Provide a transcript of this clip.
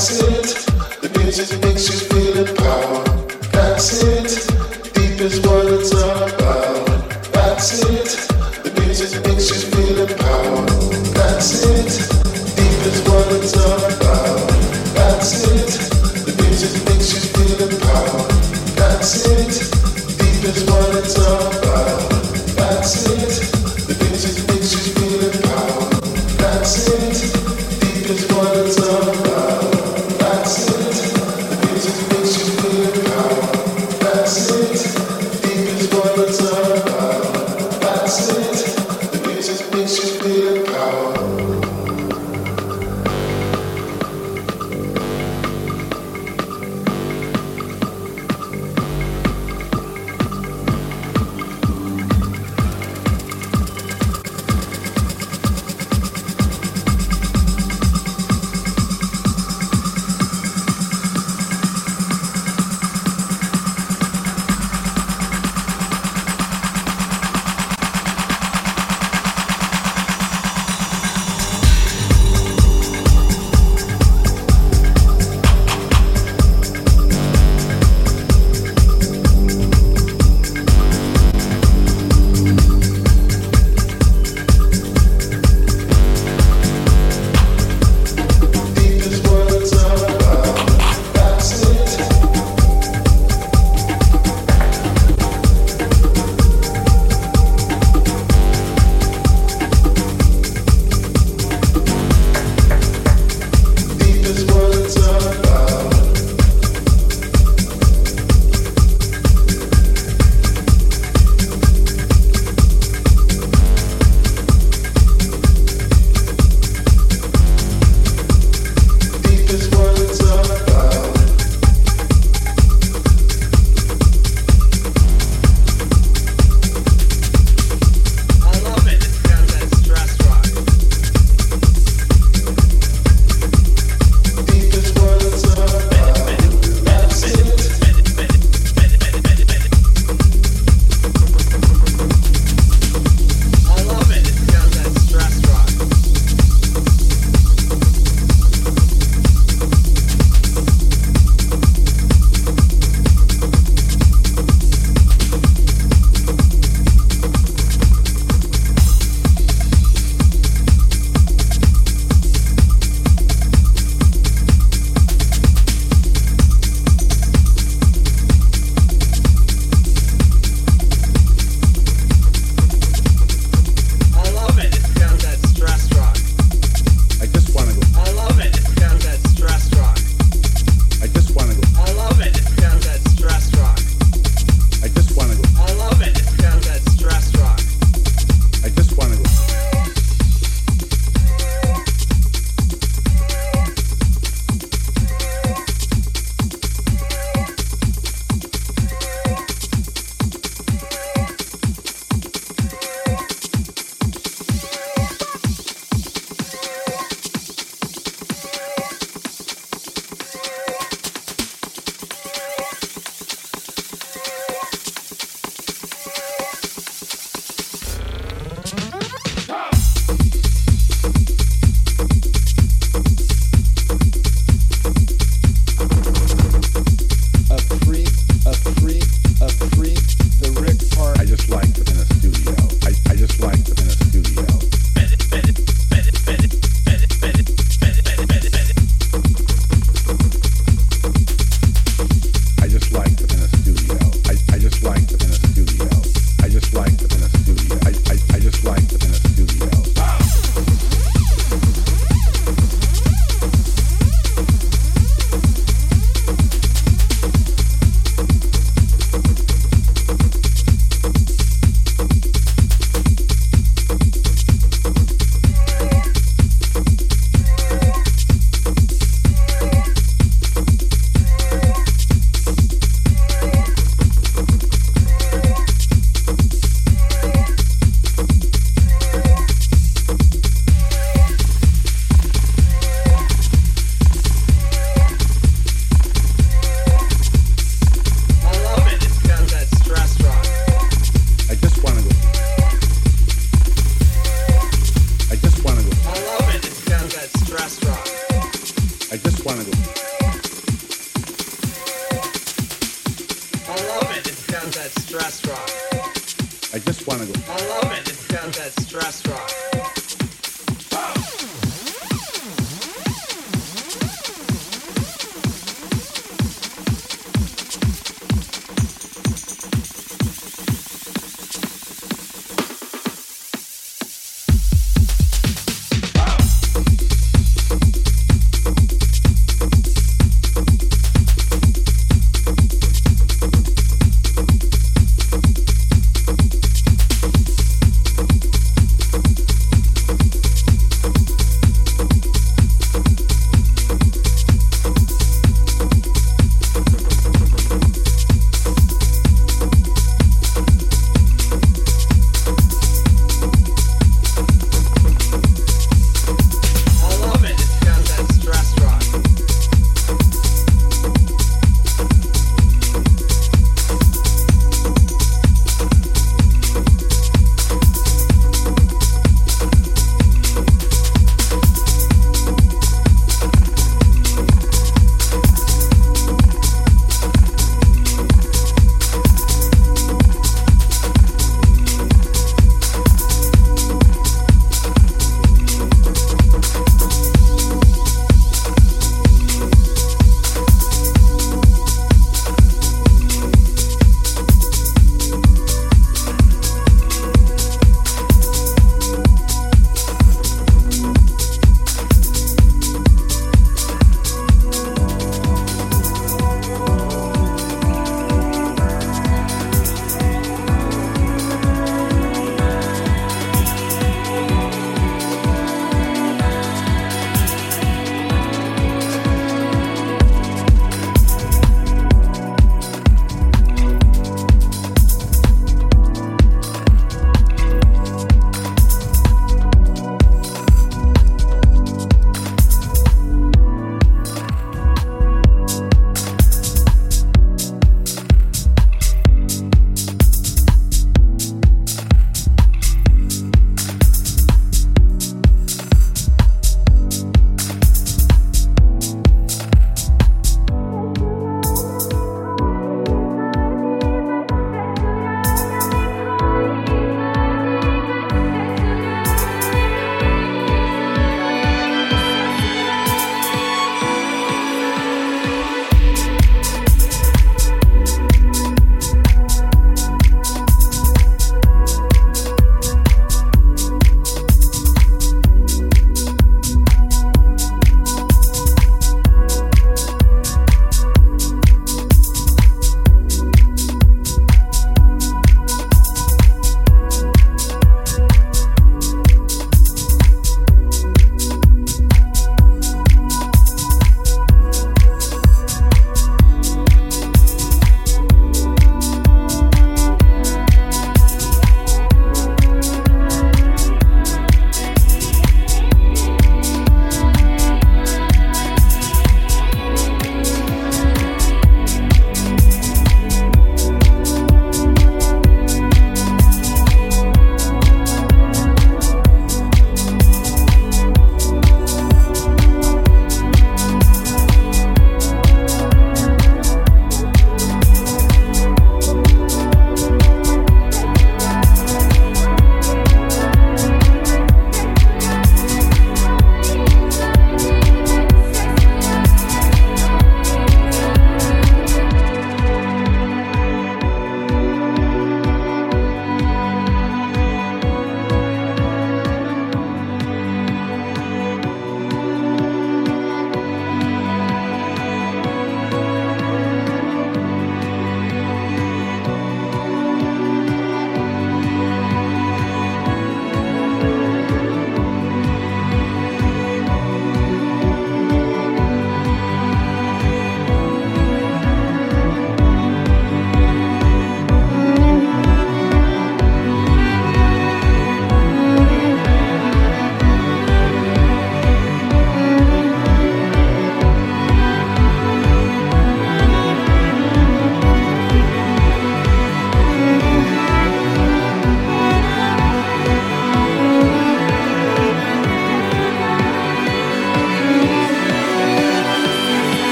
That's it. The music makes you feel empowered. That's it.